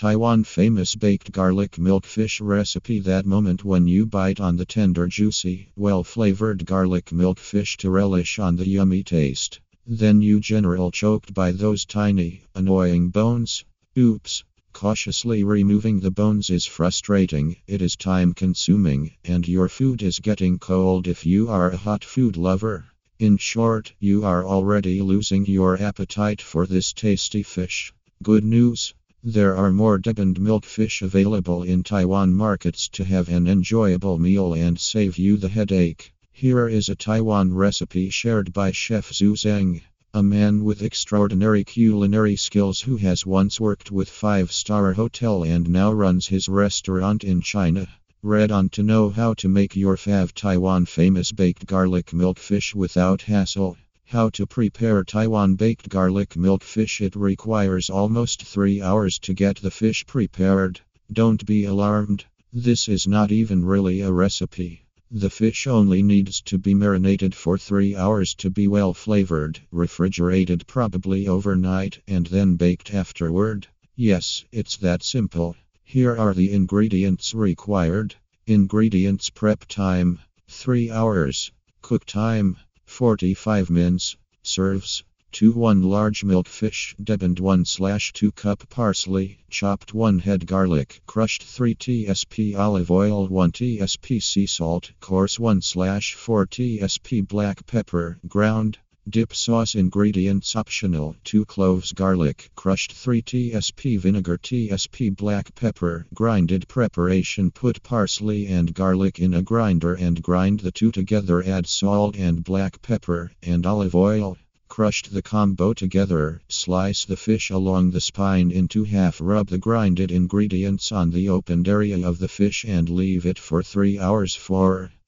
Taiwan famous baked garlic milkfish recipe. That moment when you bite on the tender, juicy, well flavored garlic milkfish to relish on the yummy taste. Then you general choked by those tiny, annoying bones. Oops. Cautiously removing the bones is frustrating, it is time consuming, and your food is getting cold if you are a hot food lover. In short, you are already losing your appetite for this tasty fish. Good news! There are more deboned milkfish available in Taiwan markets to have an enjoyable meal and save you the headache. Here is a Taiwan recipe shared by Chef Xu Zheng, a man with extraordinary culinary skills who has once worked with five-star hotel and now runs his restaurant in China. Read on to know how to make your fav Taiwan famous baked garlic milkfish without hassle. How to prepare Taiwan baked garlic milk fish. It requires almost 3 hours to get the fish prepared. Don't be alarmed. This is not even really a recipe. The fish only needs to be marinated for 3 hours to be well flavored, refrigerated probably overnight, and then baked afterward. Yes, it's that simple. Here are the ingredients required. Ingredients prep time 3 hours. Cook time 45 minutes. Serves 2 1 large milk fish, deboned 1 slash 2 cup parsley, chopped 1 head garlic, crushed 3 tsp olive oil, 1 tsp sea salt, coarse 1 slash 4 tsp black pepper, ground. Dip sauce ingredients optional 2 cloves garlic, crushed 3 tsp vinegar, tsp black pepper, grinded preparation. Put parsley and garlic in a grinder and grind the two together. Add salt and black pepper and olive oil. Crushed the combo together, slice the fish along the spine into half. Rub the grinded ingredients on the opened area of the fish and leave it for 3 hours. 4.